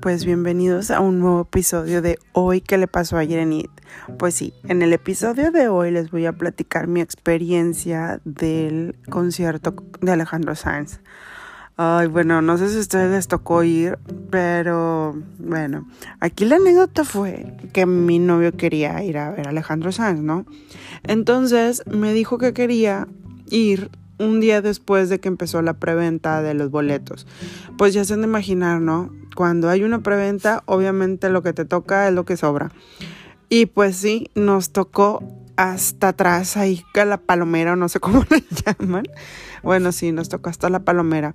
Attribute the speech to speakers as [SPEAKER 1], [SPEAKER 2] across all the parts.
[SPEAKER 1] Pues bienvenidos a un nuevo episodio de Hoy que le pasó ayer en IT. Pues sí, en el episodio de hoy les voy a platicar mi experiencia del concierto de Alejandro Sanz. Ay, bueno, no sé si a ustedes les tocó ir, pero bueno, aquí la anécdota fue que mi novio quería ir a ver a Alejandro Sanz, ¿no? Entonces me dijo que quería ir un día después de que empezó la preventa de los boletos. Pues ya se han de imaginar, ¿no? Cuando hay una preventa, obviamente lo que te toca es lo que sobra. Y pues sí, nos tocó hasta atrás ahí que la palomera, no sé cómo le llaman. Bueno, sí, nos tocó hasta la palomera.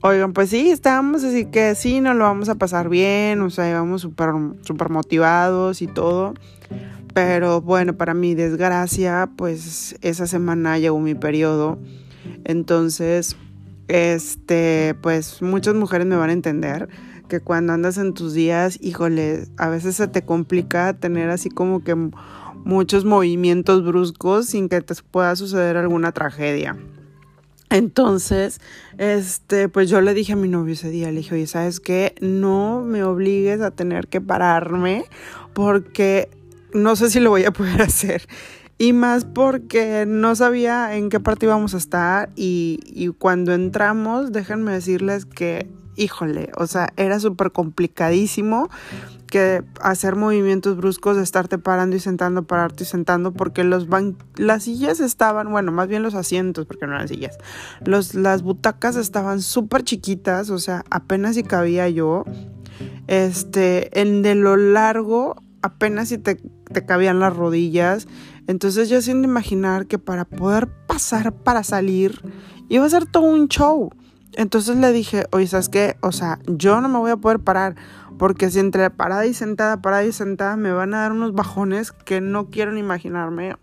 [SPEAKER 1] Oigan, pues sí, estábamos así que sí, nos lo vamos a pasar bien, o sea, íbamos súper super motivados y todo. Pero bueno, para mi desgracia, pues esa semana llegó mi periodo entonces, este, pues muchas mujeres me van a entender que cuando andas en tus días, híjole, a veces se te complica tener así como que muchos movimientos bruscos sin que te pueda suceder alguna tragedia. Entonces, este, pues yo le dije a mi novio ese día, le dije, oye, ¿sabes qué? No me obligues a tener que pararme porque no sé si lo voy a poder hacer. Y más porque no sabía en qué parte íbamos a estar y, cuando entramos, déjenme decirles que, híjole, o sea, era súper complicadísimo que hacer movimientos bruscos de estarte parando y sentando, pararte y sentando, porque los las sillas estaban, bueno, más bien los asientos, porque no eran sillas, los, las butacas estaban súper chiquitas, o sea, apenas si cabía yo, este, en de lo largo, apenas si te, te cabían las rodillas, entonces yo siento imaginar que para poder pasar para salir iba a ser todo un show. Entonces le dije, oye, ¿sabes qué? O sea, yo no me voy a poder parar porque si entre parada y sentada, parada y sentada me van a dar unos bajones que no quiero imaginarme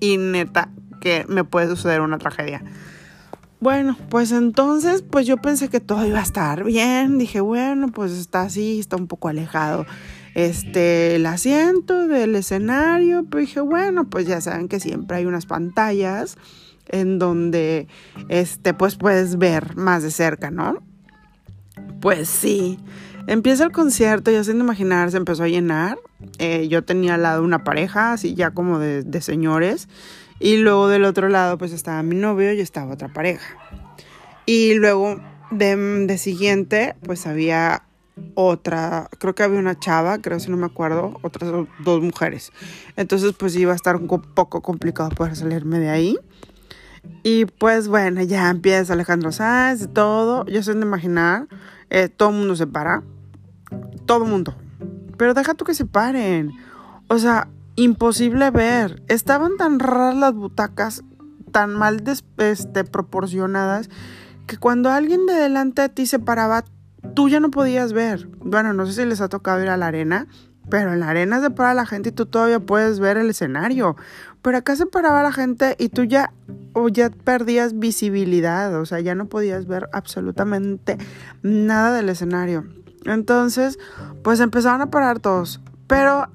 [SPEAKER 1] y neta que me puede suceder una tragedia. Bueno, pues entonces, pues yo pensé que todo iba a estar bien. Dije, bueno, pues está así, está un poco alejado este, el asiento del escenario, pero dije, bueno, pues ya saben que siempre hay unas pantallas en donde, este, pues puedes ver más de cerca, ¿no? Pues sí, empieza el concierto, ya sin imaginar, se empezó a llenar. Eh, yo tenía al lado una pareja, así ya como de, de señores, y luego del otro lado, pues estaba mi novio y estaba otra pareja. Y luego de, de siguiente, pues había otra, creo que había una chava, creo si no me acuerdo, otras dos mujeres. Entonces pues iba a estar un poco complicado poder salirme de ahí. Y pues bueno, ya empieza Alejandro Sáenz y todo. Yo sé de imaginar, eh, todo el mundo se para. Todo el mundo. Pero deja tú que se paren. O sea, imposible ver. Estaban tan raras las butacas, tan mal este, proporcionadas, que cuando alguien de delante de ti se paraba, tú ya no podías ver. Bueno, no sé si les ha tocado ir a la arena, pero en la arena se para la gente y tú todavía puedes ver el escenario. Pero acá se paraba la gente y tú ya, o ya perdías visibilidad, o sea, ya no podías ver absolutamente nada del escenario. Entonces, pues empezaron a parar todos. Pero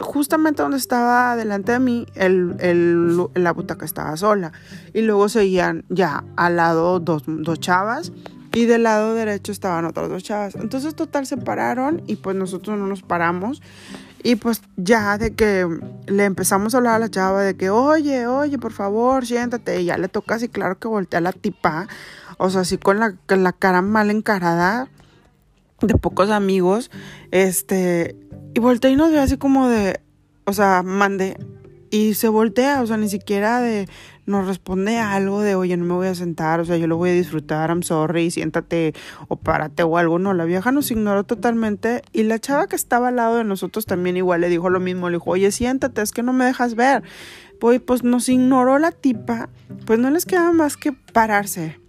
[SPEAKER 1] justamente donde estaba delante de mí, el, la butaca estaba sola. Y luego seguían ya al lado dos, dos chavas y del lado derecho estaban otras dos chavas. Entonces, total, se pararon y pues nosotros no nos paramos. Y pues ya de que le empezamos a hablar a la chava de que, oye, oye, por favor, siéntate. Y ya le toca así, claro que voltea la tipa. O sea, así con la, con la cara mal encarada de pocos amigos. Este, y voltea y nos ve así como de, o sea, mande. Y se voltea, o sea, ni siquiera de, nos responde algo de, oye, no me voy a sentar, o sea, yo lo voy a disfrutar, I'm sorry, siéntate o párate o algo. No, la vieja nos ignoró totalmente y la chava que estaba al lado de nosotros también igual le dijo lo mismo, le dijo, oye, siéntate, es que no me dejas ver. Pues, pues nos ignoró la tipa, pues no les quedaba más que pararse.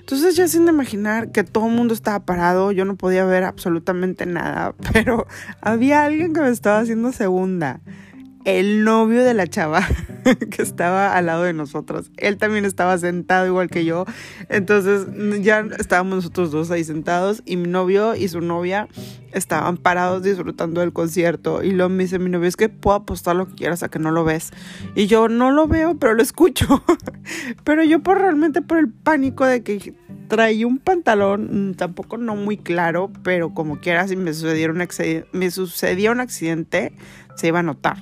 [SPEAKER 1] Entonces ya sin imaginar que todo el mundo estaba parado, yo no podía ver absolutamente nada, pero había alguien que me estaba haciendo segunda el novio de la chava que estaba al lado de nosotros. Él también estaba sentado igual que yo. Entonces ya estábamos nosotros dos ahí sentados y mi novio y su novia estaban parados disfrutando del concierto. Y luego me dice mi novio, es que puedo apostar lo que quieras a que no lo ves. Y yo no lo veo, pero lo escucho. pero yo por realmente por el pánico de que traía un pantalón, mm, tampoco no muy claro, pero como quiera, si me sucediera un, me sucedía un accidente, se iba a notar.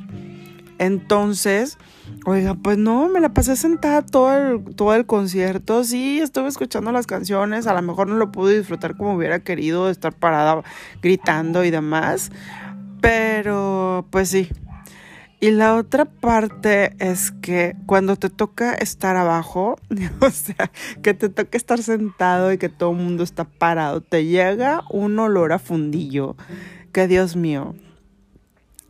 [SPEAKER 1] Entonces, oiga, pues no, me la pasé sentada todo el, todo el concierto. Sí, estuve escuchando las canciones. A lo mejor no lo pude disfrutar como hubiera querido, estar parada gritando y demás. Pero, pues sí. Y la otra parte es que cuando te toca estar abajo, o sea, que te toca estar sentado y que todo el mundo está parado, te llega un olor a fundillo. Que Dios mío,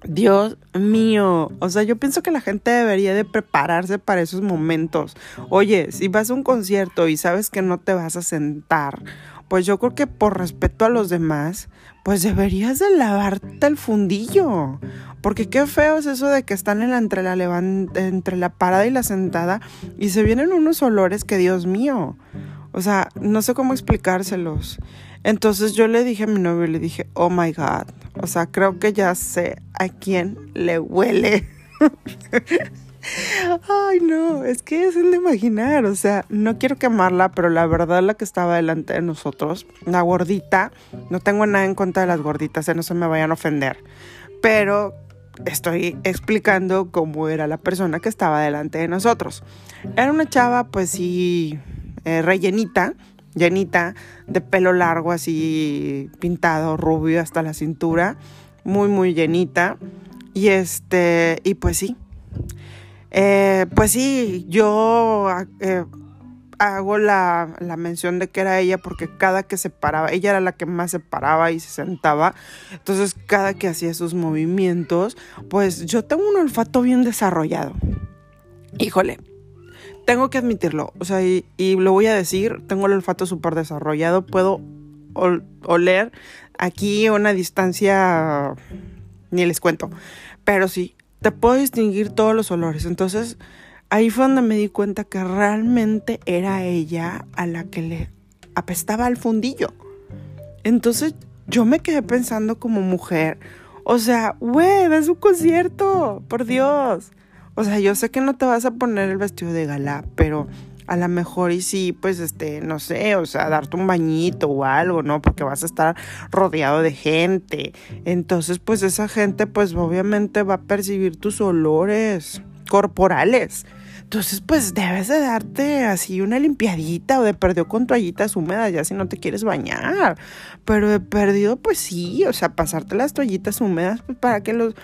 [SPEAKER 1] Dios mío, o sea, yo pienso que la gente debería de prepararse para esos momentos. Oye, si vas a un concierto y sabes que no te vas a sentar, pues yo creo que por respeto a los demás, pues deberías de lavarte el fundillo. Porque qué feo es eso de que están entre, la entre la parada y la sentada y se vienen unos olores que Dios mío. O sea, no sé cómo explicárselos. Entonces yo le dije a mi novio, le dije, oh my God. O sea, creo que ya sé a quién le huele. Ay, no, es que es el de imaginar. O sea, no quiero quemarla, pero la verdad la que estaba delante de nosotros, la gordita, no tengo nada en contra de las gorditas, eh, no se me vayan a ofender. Pero estoy explicando cómo era la persona que estaba delante de nosotros. Era una chava, pues sí, eh, rellenita llenita, de pelo largo así pintado, rubio hasta la cintura, muy muy llenita. Y este, y pues sí, eh, pues sí, yo eh, hago la, la, mención de que era ella porque cada que se paraba, ella era la que más se paraba y se sentaba, entonces cada que hacía sus movimientos, pues yo tengo un olfato bien desarrollado. Híjole, tengo que admitirlo, o sea, y, lo voy a decir, tengo el olfato súper desarrollado, puedo oler aquí a una distancia, ni les cuento, pero sí, te puedo distinguir todos los olores, entonces ahí fue donde me di cuenta que realmente era ella a la que le apestaba al fundillo. Entonces yo me quedé pensando como mujer, o sea, güey, es un concierto, por Dios. O sea, yo sé que no te vas a poner el vestido de gala, pero a lo mejor y sí, pues este, no sé, o sea, darte un bañito o algo, ¿no? Porque vas a estar rodeado de gente. Entonces, pues esa gente, pues obviamente va a percibir tus olores corporales. Entonces, pues debes de darte así una limpiadita o de perdido con toallitas húmedas ya si no te quieres bañar. Pero de perdido, pues sí, o sea, pasarte las toallitas húmedas pues, para que los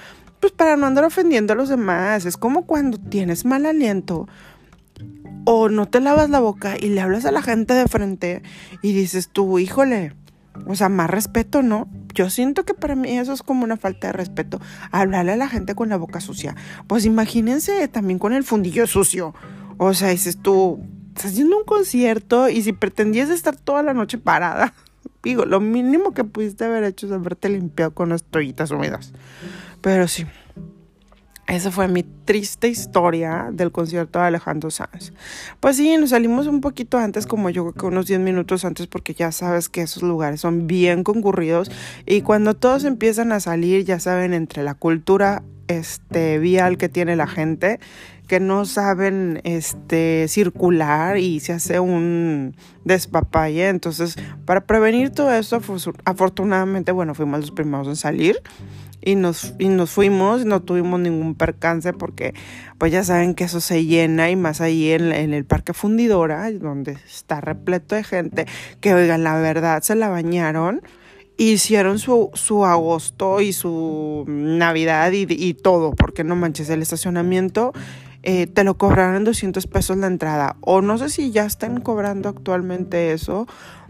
[SPEAKER 1] pues para no andar ofendiendo a los demás. Es como cuando tienes mal aliento o no te lavas la boca y le hablas a la gente de frente y dices tú, híjole, o sea, más respeto, ¿no? Yo siento que para mí eso es como una falta de respeto, hablarle a la gente con la boca sucia. Pues imagínense también con el fundillo sucio. O sea, dices tú, estás haciendo un concierto y si pretendías estar toda la noche parada, digo, lo mínimo que pudiste haber hecho es haberte limpiado con las toallitas húmedas. Pero sí, esa fue mi triste historia del concierto de Alejandro Sanz. Pues sí, nos salimos un poquito antes, como yo creo que unos 10 minutos antes, porque ya sabes que esos lugares son bien concurridos. Y cuando todos empiezan a salir, ya saben, entre la cultura este, vial que tiene la gente, que no saben este, circular y se hace un despapalle. Entonces, para prevenir todo eso, afortunadamente, bueno, fuimos los primeros en salir y nos, y nos fuimos, no tuvimos ningún percance porque pues ya saben que eso se llena y más ahí en, en, el Parque Fundidora, donde está repleto de gente, que oigan, la verdad, se la bañaron, hicieron su, su agosto y su Navidad y, y todo, porque no manches, el estacionamiento eh, te lo cobraron 200 pesos la entrada, o no sé si ya están cobrando actualmente eso,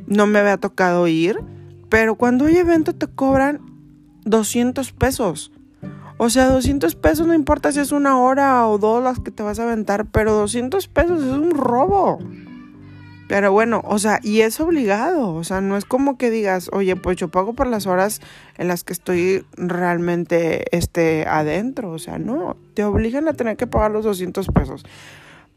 [SPEAKER 1] no me había tocado ir, pero cuando hay evento te cobran 200 pesos. O sea, 200 pesos no importa si es una hora o dos las que te vas a aventar, pero 200 pesos es un robo. Pero bueno, o sea, y es obligado, o sea, no es como que digas, oye, pues yo pago por las horas en las que estoy realmente este, adentro, o sea, no, te obligan a tener que pagar los 200 pesos.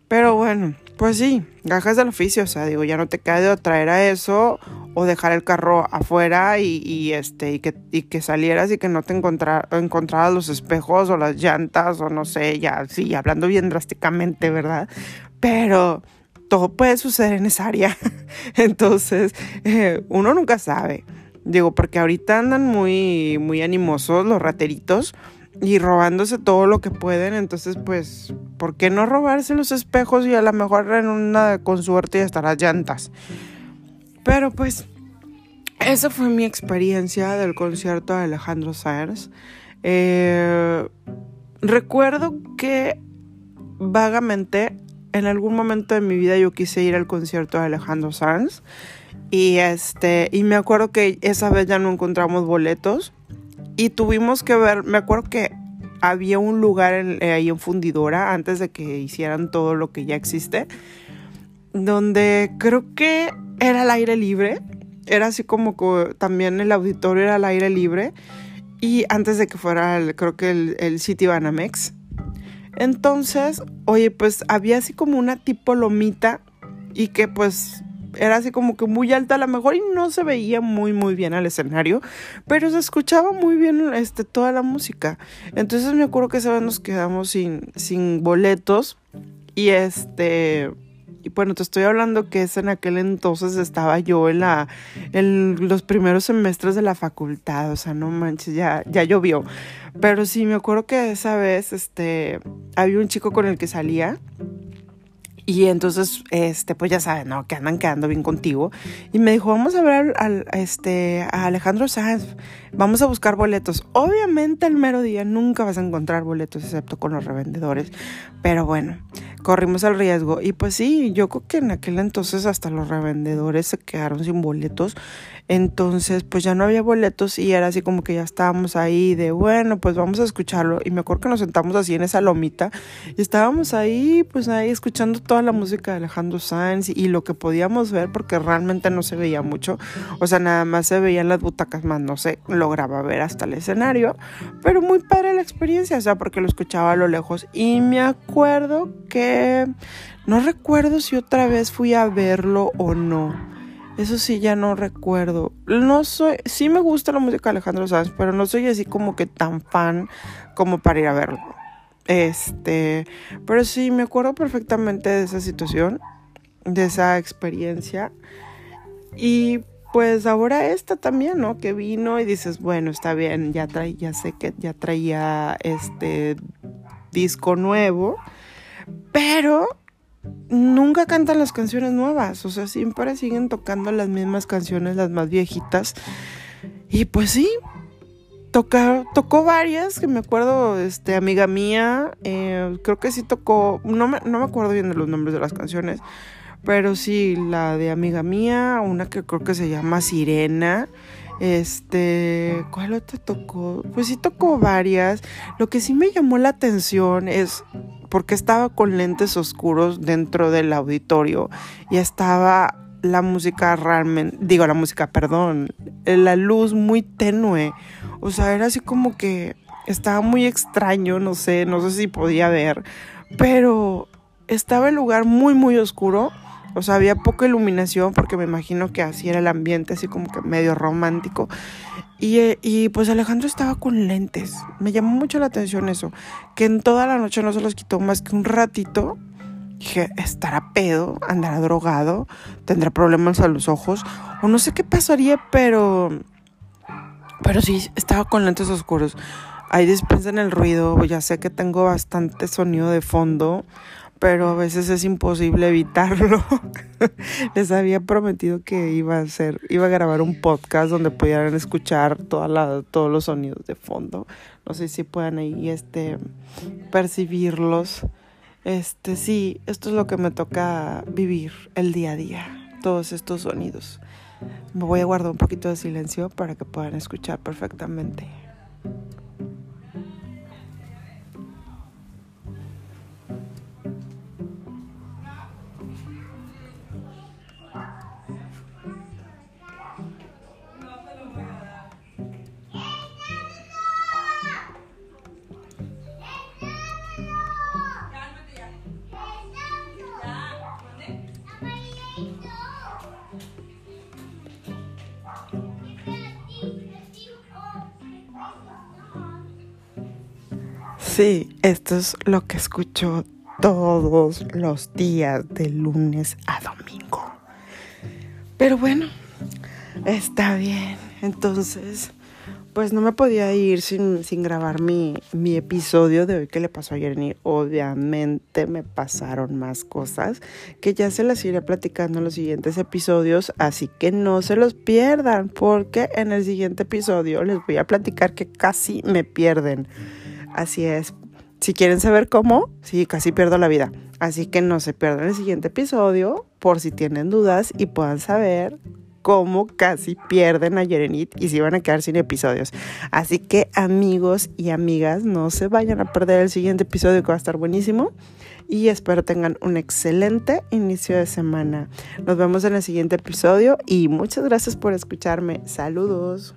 [SPEAKER 1] Pero bueno, pues sí, gajas del oficio, o sea, digo, ya no te queda de traer a eso o dejar el carro afuera y, este, y que, y que salieras y que no te encontrara, encontraras los espejos o las llantas o no sé, ya, sí, hablando bien drásticamente, ¿verdad? Pero todo puede suceder en esa área. Entonces, eh, uno nunca sabe. Digo, porque ahorita andan muy, muy animosos los rateritos y robándose todo lo que pueden. Entonces, pues, ¿por qué no robarse los espejos y a lo mejor en una con suerte y hasta las llantas? Pero pues, esa fue mi experiencia del concierto de Alejandro Sanz. Eh, recuerdo que vagamente en algún momento de mi vida yo quise ir al concierto de Alejandro Sanz y este y me acuerdo que esa vez ya no encontramos boletos y tuvimos que ver, me acuerdo que había un lugar eh, ahí en Fundidora antes de que hicieran todo lo que ya existe donde creo que era al aire libre, era así como que también el auditorio era al aire libre y antes de que fuera el, creo que el, el City Banamex. Entonces, oye, pues había así como una tipo lomita y que pues era así como que muy alta a lo mejor y no se veía muy muy bien al escenario, pero se escuchaba muy bien este toda la música. Entonces me acuerdo que esa vez nos quedamos sin sin boletos y este y bueno, te estoy hablando que en aquel entonces estaba yo en la en los primeros semestres de la facultad, o sea, no manches, ya ya llovió. Pero sí me acuerdo que esa vez este había un chico con el que salía y entonces, este, pues ya saben, ¿no? Que andan quedando bien contigo. Y me dijo, vamos a ver al, este, a Alejandro Sanz, vamos a buscar boletos. Obviamente el mero día nunca vas a encontrar boletos, excepto con los revendedores. Pero bueno, corrimos el riesgo. Y pues sí, yo creo que en aquel entonces hasta los revendedores se quedaron sin boletos. Entonces, pues ya no había boletos y era así como que ya estábamos ahí de, bueno, pues vamos a escucharlo. Y me acuerdo que nos sentamos así en esa lomita y estábamos ahí, pues ahí escuchando toda la música de Alejandro Sanz y lo que podíamos ver porque realmente no se veía mucho. O sea, nada más se veían las butacas más, no se lograba ver hasta el escenario. Pero muy padre la experiencia, o sea, porque lo escuchaba a lo lejos. Y me acuerdo que, no recuerdo si otra vez fui a verlo o no eso sí, ya no recuerdo. No soy, sí me gusta la música de Alejandro Sanz, pero no soy así como que tan fan como para ir a verlo. Este, pero sí, me acuerdo perfectamente de esa situación, de esa experiencia. Y pues ahora esta también, ¿no? Que vino y dices, bueno, está bien, ya trae, ya sé que ya traía este disco nuevo, pero nunca cantan las canciones nuevas, o sea, siempre siguen tocando las mismas canciones, las más viejitas. Y pues sí, tocó varias, que me acuerdo, este, amiga mía, eh, creo que sí tocó, no me, no me acuerdo bien de los nombres de las canciones, pero sí, la de amiga mía, una que creo que se llama Sirena. Este, ¿cuál otra tocó? Pues sí tocó varias. Lo que sí me llamó la atención es porque estaba con lentes oscuros dentro del auditorio y estaba la música realmente, digo la música, perdón, la luz muy tenue. O sea, era así como que estaba muy extraño, no sé, no sé si podía ver, pero estaba el lugar muy, muy oscuro. O sea, había poca iluminación porque me imagino que así era el ambiente, así como que medio romántico. Y, y, pues Alejandro estaba con lentes. Me llamó mucho la atención eso. Que en toda la noche no se los quitó más que un ratito. Dije, estará pedo, andará drogado, tendrá problemas a los ojos. O no sé qué pasaría, pero. Pero sí, estaba con lentes oscuros. Ahí dispensan el ruido. Ya sé que tengo bastante sonido de fondo pero a veces es imposible evitarlo. Les había prometido que iba a hacer, iba a grabar un podcast donde pudieran escuchar toda todos los sonidos de fondo. No sé si puedan ahí este percibirlos. Este sí, esto es lo que me toca vivir el día a día, todos estos sonidos. Me voy a guardar un poquito de silencio para que puedan escuchar perfectamente. Sí, esto es lo que escucho todos los días de lunes a domingo. Pero bueno, está bien. Entonces, pues no me podía ir sin, sin grabar mi, mi, episodio de hoy que le pasó ayer. Y obviamente me pasaron más cosas que ya se las iré platicando en los siguientes episodios. Así que no se los pierdan porque en el siguiente episodio les voy a platicar que casi me pierden. Así es. Si quieren saber cómo, sí, casi pierdo la vida. Así que no se pierdan el siguiente episodio por si tienen dudas y puedan saber cómo casi pierden a Yerenit y se iban a quedar sin episodios. Así que amigos y amigas, no se vayan a perder el siguiente episodio que va a estar buenísimo. Y espero tengan un excelente inicio de semana. Nos vemos en el siguiente episodio y muchas gracias por escucharme. Saludos.